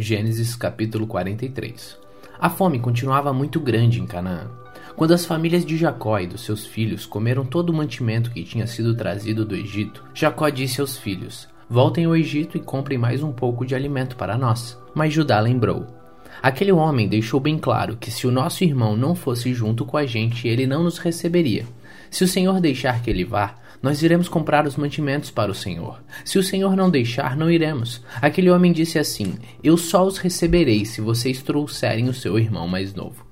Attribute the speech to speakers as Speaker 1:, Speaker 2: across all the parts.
Speaker 1: Gênesis capítulo 43 A fome continuava muito grande em Canaã. Quando as famílias de Jacó e dos seus filhos comeram todo o mantimento que tinha sido trazido do Egito, Jacó disse aos filhos: Voltem ao Egito e comprem mais um pouco de alimento para nós. Mas Judá lembrou: Aquele homem deixou bem claro que se o nosso irmão não fosse junto com a gente, ele não nos receberia. Se o Senhor deixar que ele vá, nós iremos comprar os mantimentos para o Senhor. Se o Senhor não deixar, não iremos. Aquele homem disse assim: Eu só os receberei se vocês trouxerem o seu irmão mais novo.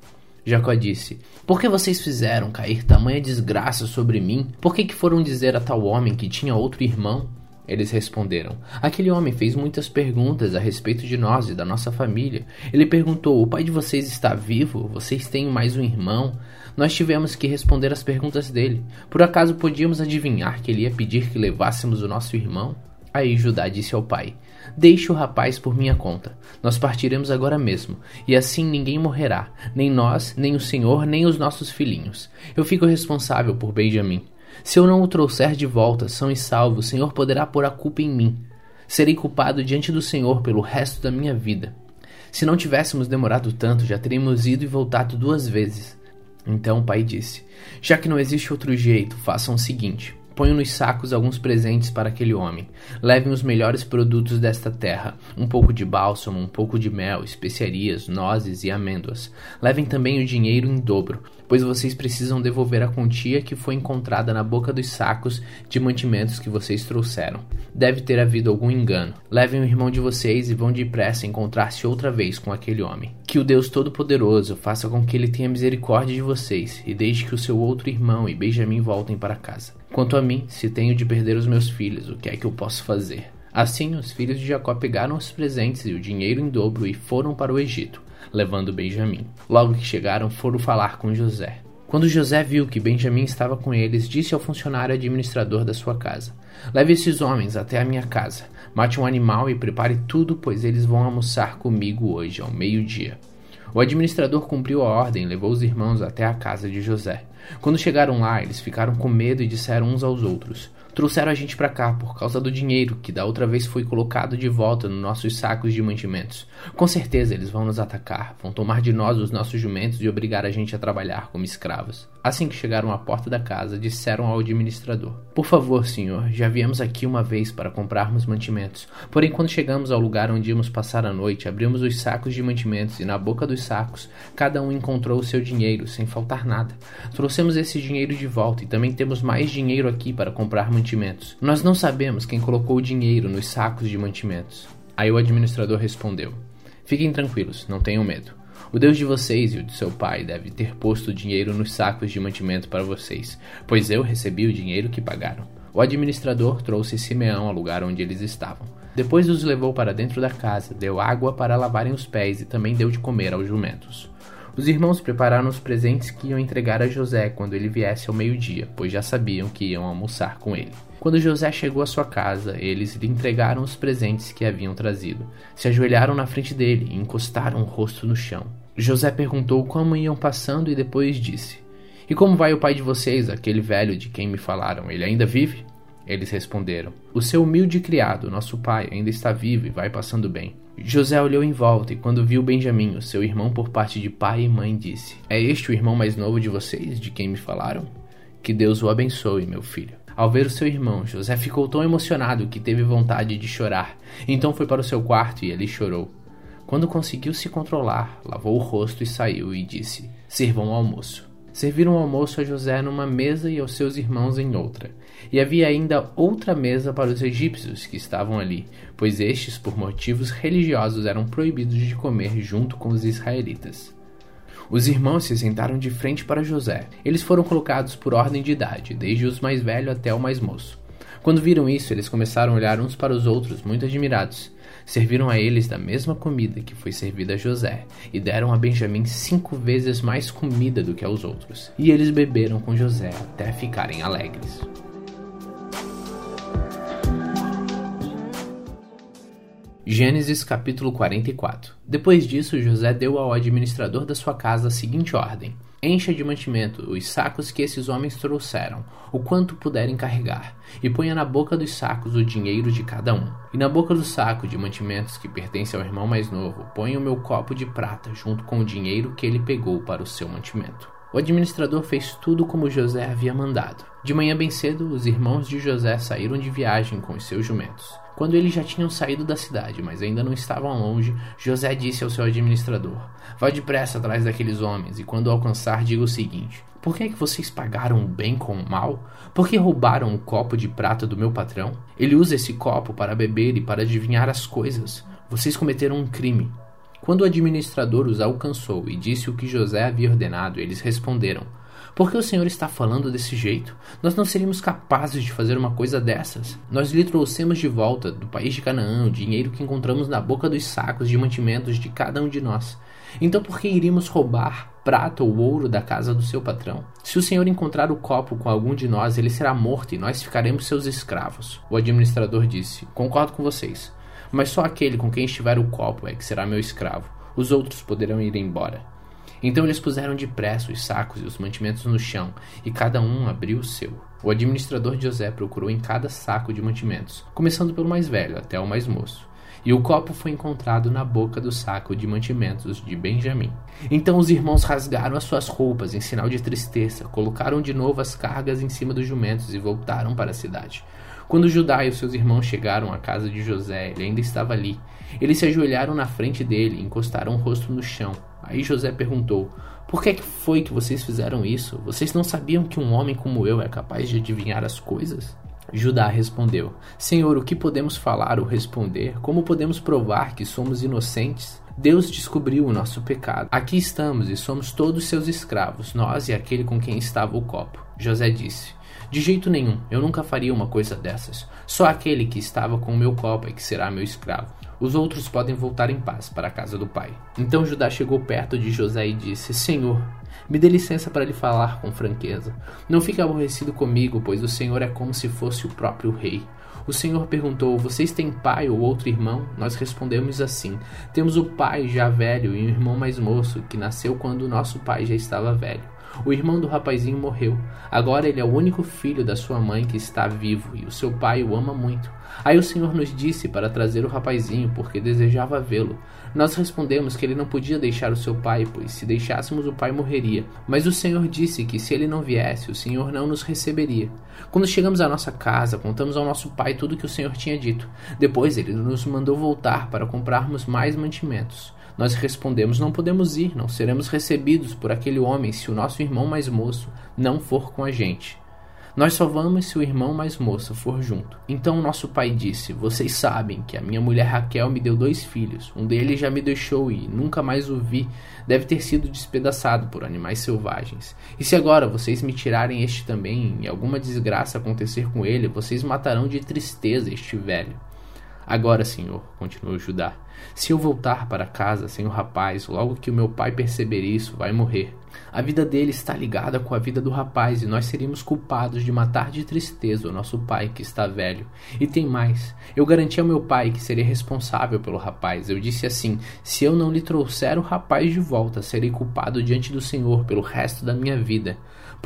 Speaker 1: Jacó disse: Por que vocês fizeram cair tamanha desgraça sobre mim? Por que, que foram dizer a tal homem que tinha outro irmão? Eles responderam: Aquele homem fez muitas perguntas a respeito de nós e da nossa família. Ele perguntou: O pai de vocês está vivo? Vocês têm mais um irmão? Nós tivemos que responder as perguntas dele. Por acaso podíamos adivinhar que ele ia pedir que levássemos o nosso irmão? Aí Judá disse ao pai: Deixe o rapaz por minha conta. Nós partiremos agora mesmo, e assim ninguém morrerá, nem nós, nem o senhor, nem os nossos filhinhos. Eu fico responsável por Benjamim. Se eu não o trouxer de volta, são e salvo, o Senhor poderá pôr a culpa em mim. Serei culpado diante do Senhor pelo resto da minha vida. Se não tivéssemos demorado tanto, já teríamos ido e voltado duas vezes. Então o pai disse: Já que não existe outro jeito, façam o seguinte: Ponham nos sacos alguns presentes para aquele homem. Levem os melhores produtos desta terra: um pouco de bálsamo, um pouco de mel, especiarias, nozes e amêndoas. Levem também o dinheiro em dobro, pois vocês precisam devolver a quantia que foi encontrada na boca dos sacos de mantimentos que vocês trouxeram. Deve ter havido algum engano. Levem o irmão de vocês e vão depressa encontrar-se outra vez com aquele homem. Que o Deus Todo-Poderoso faça com que ele tenha misericórdia de vocês e deixe que o seu outro irmão e Benjamim voltem para casa. Quanto a mim, se tenho de perder os meus filhos, o que é que eu posso fazer? Assim, os filhos de Jacó pegaram os presentes e o dinheiro em dobro e foram para o Egito, levando Benjamim. Logo que chegaram, foram falar com José. Quando José viu que Benjamim estava com eles, disse ao funcionário administrador da sua casa: Leve esses homens até a minha casa, mate um animal e prepare tudo, pois eles vão almoçar comigo hoje, ao meio-dia. O administrador cumpriu a ordem e levou os irmãos até a casa de José. Quando chegaram lá, eles ficaram com medo e disseram uns aos outros: Trouxeram a gente para cá por causa do dinheiro que da outra vez foi colocado de volta nos nossos sacos de mantimentos. Com certeza eles vão nos atacar, vão tomar de nós os nossos jumentos e obrigar a gente a trabalhar como escravos. Assim que chegaram à porta da casa, disseram ao administrador: Por favor, senhor, já viemos aqui uma vez para comprarmos mantimentos. Porém, quando chegamos ao lugar onde íamos passar a noite, abrimos os sacos de mantimentos e na boca dos sacos cada um encontrou o seu dinheiro, sem faltar nada. Trouxemos esse dinheiro de volta e também temos mais dinheiro aqui para comprar mantimentos mantimentos. Nós não sabemos quem colocou o dinheiro nos sacos de mantimentos. Aí o administrador respondeu: Fiquem tranquilos, não tenham medo. O Deus de vocês e o de seu pai deve ter posto o dinheiro nos sacos de mantimento para vocês, pois eu recebi o dinheiro que pagaram. O administrador trouxe Simeão ao lugar onde eles estavam. Depois os levou para dentro da casa, deu água para lavarem os pés e também deu de comer aos jumentos. Os irmãos prepararam os presentes que iam entregar a José quando ele viesse ao meio-dia, pois já sabiam que iam almoçar com ele. Quando José chegou à sua casa, eles lhe entregaram os presentes que haviam trazido. Se ajoelharam na frente dele e encostaram o rosto no chão. José perguntou como iam passando e depois disse: E como vai o pai de vocês, aquele velho de quem me falaram? Ele ainda vive? Eles responderam: O seu humilde criado, nosso pai, ainda está vivo e vai passando bem. José olhou em volta e, quando viu Benjamim, seu irmão por parte de pai e mãe, disse: É este o irmão mais novo de vocês, de quem me falaram? Que Deus o abençoe, meu filho. Ao ver o seu irmão, José ficou tão emocionado que teve vontade de chorar. Então foi para o seu quarto e ali chorou. Quando conseguiu se controlar, lavou o rosto e saiu e disse: Sirvam o almoço. Serviram o almoço a José numa mesa e aos seus irmãos em outra. E havia ainda outra mesa para os egípcios que estavam ali, pois estes, por motivos religiosos, eram proibidos de comer junto com os israelitas. Os irmãos se sentaram de frente para José. Eles foram colocados por ordem de idade, desde os mais velho até o mais moço. Quando viram isso, eles começaram a olhar uns para os outros, muito admirados. Serviram a eles da mesma comida que foi servida a José, e deram a Benjamim cinco vezes mais comida do que aos outros. E eles beberam com José até ficarem alegres. Gênesis capítulo 44 Depois disso, José deu ao administrador da sua casa a seguinte ordem: Encha de mantimento os sacos que esses homens trouxeram, o quanto puderem carregar, e ponha na boca dos sacos o dinheiro de cada um. E na boca do saco de mantimentos que pertence ao irmão mais novo, ponha o meu copo de prata junto com o dinheiro que ele pegou para o seu mantimento. O administrador fez tudo como José havia mandado. De manhã bem cedo, os irmãos de José saíram de viagem com os seus jumentos. Quando eles já tinham saído da cidade, mas ainda não estavam longe, José disse ao seu administrador: Vá depressa atrás daqueles homens, e quando alcançar, diga o seguinte: Por que é que vocês pagaram o bem com o mal? Por que roubaram o copo de prata do meu patrão? Ele usa esse copo para beber e para adivinhar as coisas. Vocês cometeram um crime. Quando o administrador os alcançou e disse o que José havia ordenado, eles responderam: Por que o senhor está falando desse jeito? Nós não seríamos capazes de fazer uma coisa dessas. Nós lhe trouxemos de volta do país de Canaã o dinheiro que encontramos na boca dos sacos de mantimentos de cada um de nós. Então por que iríamos roubar prata ou ouro da casa do seu patrão? Se o senhor encontrar o copo com algum de nós, ele será morto e nós ficaremos seus escravos. O administrador disse: Concordo com vocês mas só aquele com quem estiver o copo é que será meu escravo. Os outros poderão ir embora. Então eles puseram depressa os sacos e os mantimentos no chão, e cada um abriu o seu. O administrador de José procurou em cada saco de mantimentos, começando pelo mais velho até o mais moço. E o copo foi encontrado na boca do saco de mantimentos de Benjamim. Então os irmãos rasgaram as suas roupas em sinal de tristeza, colocaram de novo as cargas em cima dos jumentos e voltaram para a cidade. Quando Judá e os seus irmãos chegaram à casa de José, ele ainda estava ali. Eles se ajoelharam na frente dele e encostaram o rosto no chão. Aí José perguntou: Por que foi que vocês fizeram isso? Vocês não sabiam que um homem como eu é capaz de adivinhar as coisas? Judá respondeu: Senhor, o que podemos falar ou responder? Como podemos provar que somos inocentes? Deus descobriu o nosso pecado. Aqui estamos e somos todos seus escravos, nós e aquele com quem estava o copo. José disse: de jeito nenhum, eu nunca faria uma coisa dessas. Só aquele que estava com o meu copo é que será meu escravo. Os outros podem voltar em paz para a casa do pai. Então Judá chegou perto de José e disse: Senhor, me dê licença para lhe falar com franqueza. Não fique aborrecido comigo, pois o Senhor é como se fosse o próprio rei. O Senhor perguntou: Vocês têm pai ou outro irmão? Nós respondemos assim: Temos o pai já velho e um irmão mais moço, que nasceu quando o nosso pai já estava velho. O irmão do rapazinho morreu. Agora ele é o único filho da sua mãe que está vivo e o seu pai o ama muito. Aí o Senhor nos disse para trazer o rapazinho, porque desejava vê-lo. Nós respondemos que ele não podia deixar o seu pai, pois se deixássemos o pai morreria. Mas o Senhor disse que se ele não viesse, o Senhor não nos receberia. Quando chegamos à nossa casa, contamos ao nosso pai tudo o que o Senhor tinha dito. Depois ele nos mandou voltar para comprarmos mais mantimentos. Nós respondemos: Não podemos ir, não seremos recebidos por aquele homem se o nosso irmão mais moço não for com a gente. Nós só vamos se o irmão mais moço for junto. Então nosso pai disse: Vocês sabem que a minha mulher Raquel me deu dois filhos. Um deles já me deixou e nunca mais o vi. Deve ter sido despedaçado por animais selvagens. E se agora vocês me tirarem este também e alguma desgraça acontecer com ele, vocês matarão de tristeza este velho. Agora, senhor, continuou Judá, se eu voltar para casa sem o rapaz, logo que o meu pai perceber isso, vai morrer. A vida dele está ligada com a vida do rapaz e nós seríamos culpados de matar de tristeza o nosso pai que está velho. E tem mais: eu garanti ao meu pai que seria responsável pelo rapaz. Eu disse assim: se eu não lhe trouxer o rapaz de volta, serei culpado diante do Senhor pelo resto da minha vida.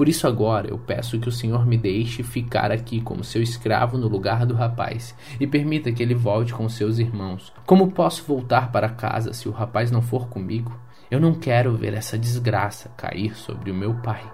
Speaker 1: Por isso agora eu peço que o Senhor me deixe ficar aqui como seu escravo no lugar do rapaz e permita que ele volte com seus irmãos. Como posso voltar para casa se o rapaz não for comigo? Eu não quero ver essa desgraça cair sobre o meu pai.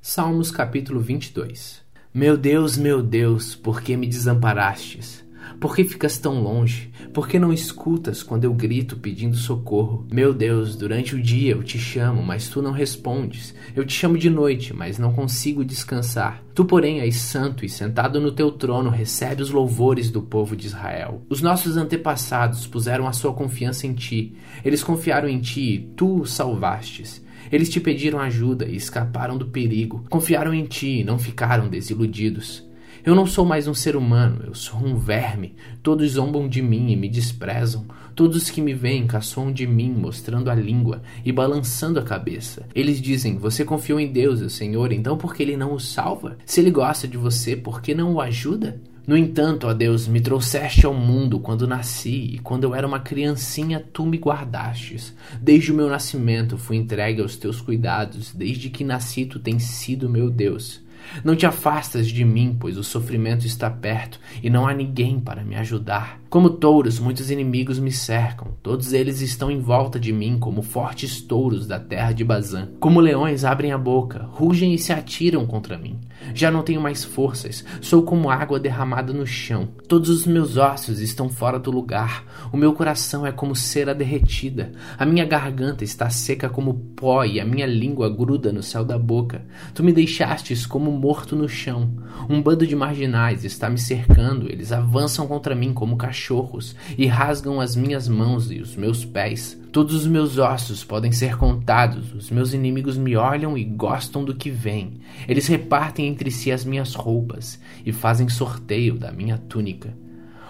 Speaker 1: Salmos capítulo 22 meu Deus, meu Deus, por que me desamparastes? Por que ficas tão longe? Por que não escutas quando eu grito pedindo socorro? Meu Deus, durante o dia eu te chamo, mas tu não respondes. Eu te chamo de noite, mas não consigo descansar. Tu, porém, és santo e sentado no teu trono recebe os louvores do povo de Israel. Os nossos antepassados puseram a sua confiança em ti. Eles confiaram em ti e tu os salvastes. Eles te pediram ajuda e escaparam do perigo. Confiaram em ti e não ficaram desiludidos. Eu não sou mais um ser humano, eu sou um verme. Todos zombam de mim e me desprezam. Todos que me veem caçoam de mim, mostrando a língua e balançando a cabeça. Eles dizem: Você confiou em Deus, o Senhor, então por que ele não o salva? Se ele gosta de você, por que não o ajuda? No entanto, ó Deus, me trouxeste ao mundo quando nasci, e quando eu era uma criancinha, tu me guardastes. Desde o meu nascimento fui entregue aos teus cuidados, desde que nasci, tu tens sido meu Deus. Não te afastas de mim, pois o sofrimento está perto e não há ninguém para me ajudar. Como touros, muitos inimigos me cercam. Todos eles estão em volta de mim como fortes touros da terra de Bazã. Como leões abrem a boca, rugem e se atiram contra mim. Já não tenho mais forças, sou como água derramada no chão. Todos os meus ossos estão fora do lugar. O meu coração é como cera derretida. A minha garganta está seca como pó e a minha língua gruda no céu da boca. Tu me deixastes como morto no chão. Um bando de marginais está me cercando, eles avançam contra mim como cachorros cachorros e rasgam as minhas mãos e os meus pés. Todos os meus ossos podem ser contados. Os meus inimigos me olham e gostam do que vem. Eles repartem entre si as minhas roupas e fazem sorteio da minha túnica.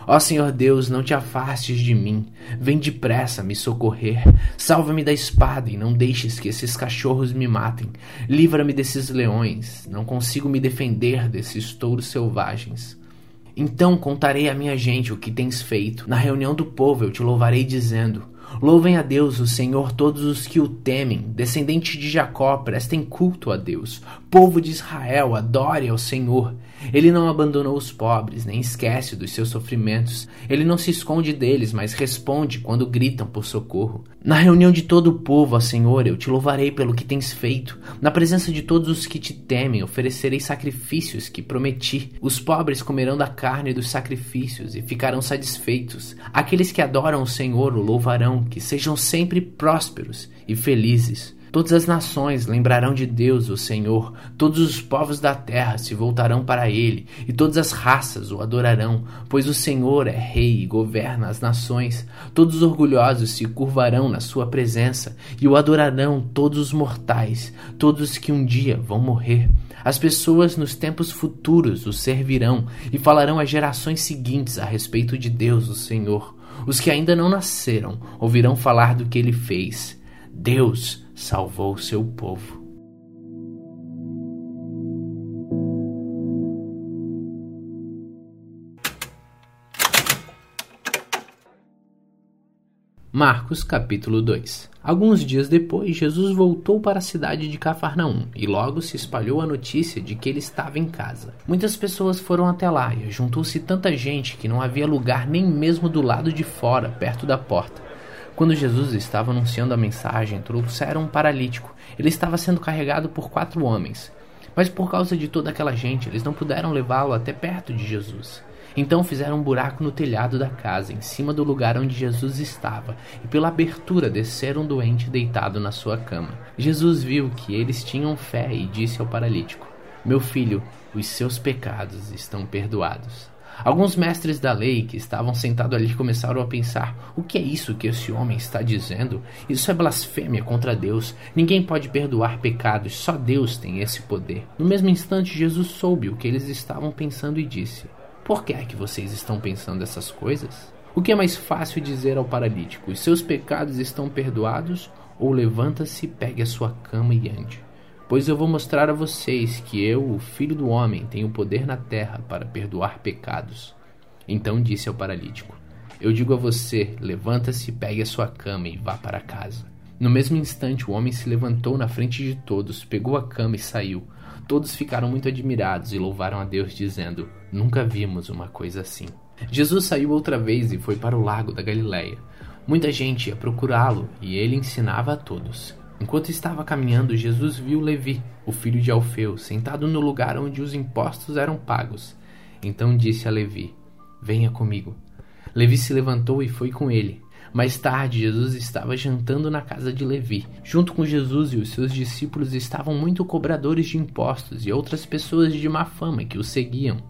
Speaker 1: Ó Senhor Deus, não te afastes de mim. Vem depressa me socorrer. Salva-me da espada e não deixes que esses cachorros me matem. Livra-me desses leões. Não consigo me defender desses touros selvagens. Então contarei à minha gente o que tens feito. Na reunião do povo eu te louvarei, dizendo: Louvem a Deus, o Senhor, todos os que o temem. Descendente de Jacó, prestem culto a Deus. Povo de Israel, adore ao Senhor. Ele não abandonou os pobres, nem esquece dos seus sofrimentos. Ele não se esconde deles, mas responde quando gritam por socorro. Na reunião de todo o povo, ó Senhor, eu te louvarei pelo que tens feito. Na presença de todos os que te temem, oferecerei sacrifícios que prometi. Os pobres comerão da carne dos sacrifícios e ficarão satisfeitos. Aqueles que adoram o Senhor o louvarão, que sejam sempre prósperos e felizes. Todas as nações lembrarão de Deus, o Senhor, todos os povos da terra se voltarão para ele, e todas as raças o adorarão, pois o Senhor é rei e governa as nações. Todos os orgulhosos se curvarão na sua presença, e o adorarão todos os mortais, todos que um dia vão morrer. As pessoas nos tempos futuros o servirão e falarão às gerações seguintes a respeito de Deus, o Senhor. Os que ainda não nasceram ouvirão falar do que ele fez. Deus salvou seu povo. Marcos capítulo 2 Alguns dias depois, Jesus voltou para a cidade de Cafarnaum e logo se espalhou a notícia de que ele estava em casa. Muitas pessoas foram até lá e juntou-se tanta gente que não havia lugar nem mesmo do lado de fora, perto da porta. Quando Jesus estava anunciando a mensagem, trouxeram um paralítico. Ele estava sendo carregado por quatro homens. Mas por causa de toda aquela gente, eles não puderam levá-lo até perto de Jesus. Então fizeram um buraco no telhado da casa, em cima do lugar onde Jesus estava, e pela abertura desceram um doente deitado na sua cama. Jesus viu que eles tinham fé e disse ao paralítico: Meu filho, os seus pecados estão perdoados. Alguns mestres da lei que estavam sentados ali começaram a pensar: o que é isso que esse homem está dizendo? Isso é blasfêmia contra Deus. Ninguém pode perdoar pecados, só Deus tem esse poder. No mesmo instante, Jesus soube o que eles estavam pensando e disse: Por que é que vocês estão pensando essas coisas? O que é mais fácil dizer ao paralítico: seus pecados estão perdoados? Ou levanta-se, pegue a sua cama e ande? Pois eu vou mostrar a vocês que eu, o Filho do Homem, tenho poder na terra para perdoar pecados. Então disse ao paralítico: Eu digo a você: levanta-se, pegue a sua cama e vá para casa. No mesmo instante, o homem se levantou na frente de todos, pegou a cama e saiu. Todos ficaram muito admirados e louvaram a Deus, dizendo: Nunca vimos uma coisa assim. Jesus saiu outra vez e foi para o lago da Galileia. Muita gente ia procurá-lo e ele ensinava a todos. Enquanto estava caminhando, Jesus viu Levi, o filho de Alfeu, sentado no lugar onde os impostos eram pagos. Então disse a Levi: Venha comigo. Levi se levantou e foi com ele. Mais tarde, Jesus estava jantando na casa de Levi. Junto com Jesus e os seus discípulos estavam muitos cobradores de impostos e outras pessoas de má fama que o seguiam.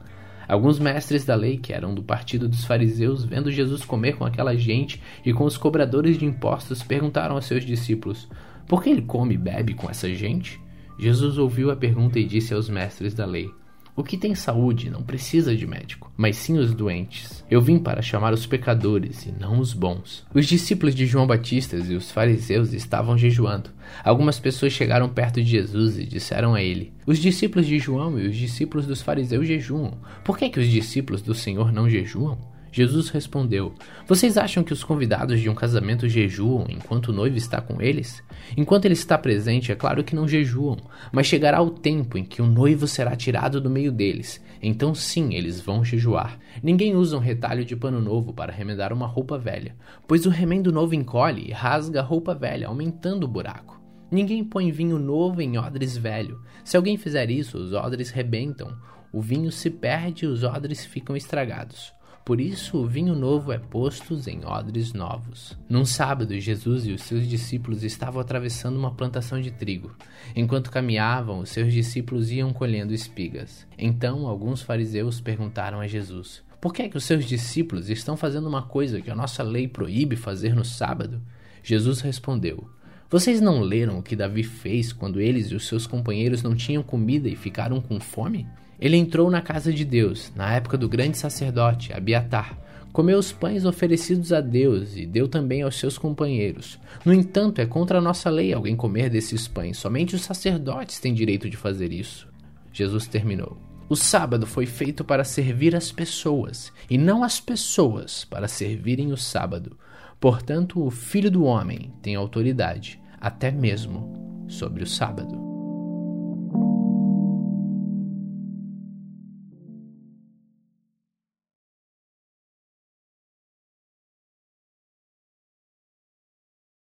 Speaker 1: Alguns mestres da lei, que eram do partido dos fariseus, vendo Jesus comer com aquela gente e com os cobradores de impostos, perguntaram aos seus discípulos: por que ele come e bebe com essa gente? Jesus ouviu a pergunta e disse aos mestres da lei: O que tem saúde não precisa de médico, mas sim os doentes. Eu vim para chamar os pecadores e não os bons. Os discípulos de João Batista e os fariseus estavam jejuando. Algumas pessoas chegaram perto de Jesus e disseram a ele: Os discípulos de João e os discípulos dos fariseus jejuam. Por que, que os discípulos do Senhor não jejuam? Jesus respondeu: Vocês acham que os convidados de um casamento jejuam enquanto o noivo está com eles? Enquanto ele está presente, é claro que não jejuam, mas chegará o tempo em que o noivo será tirado do meio deles. Então sim, eles vão jejuar. Ninguém usa um retalho de pano novo para remendar uma roupa velha, pois o remendo novo encolhe e rasga a roupa velha, aumentando o buraco. Ninguém põe vinho novo em odres velho. Se alguém fizer isso, os odres rebentam, o vinho se perde e os odres ficam estragados. Por isso o vinho novo é posto em odres novos. Num sábado, Jesus e os seus discípulos estavam atravessando uma plantação de trigo. Enquanto caminhavam, os seus discípulos iam colhendo espigas. Então, alguns fariseus perguntaram a Jesus: Por que é que os seus discípulos estão fazendo uma coisa que a nossa lei proíbe fazer no sábado? Jesus respondeu: Vocês não leram o que Davi fez quando eles e os seus companheiros não tinham comida e ficaram com fome? Ele entrou na casa de Deus, na época do grande sacerdote, Abiatar, comeu os pães oferecidos a Deus e deu também aos seus companheiros. No entanto, é contra a nossa lei alguém comer desses pães, somente os sacerdotes têm direito de fazer isso. Jesus terminou. O sábado foi feito para servir as pessoas, e não as pessoas para servirem o sábado. Portanto, o Filho do Homem tem autoridade, até mesmo sobre o sábado.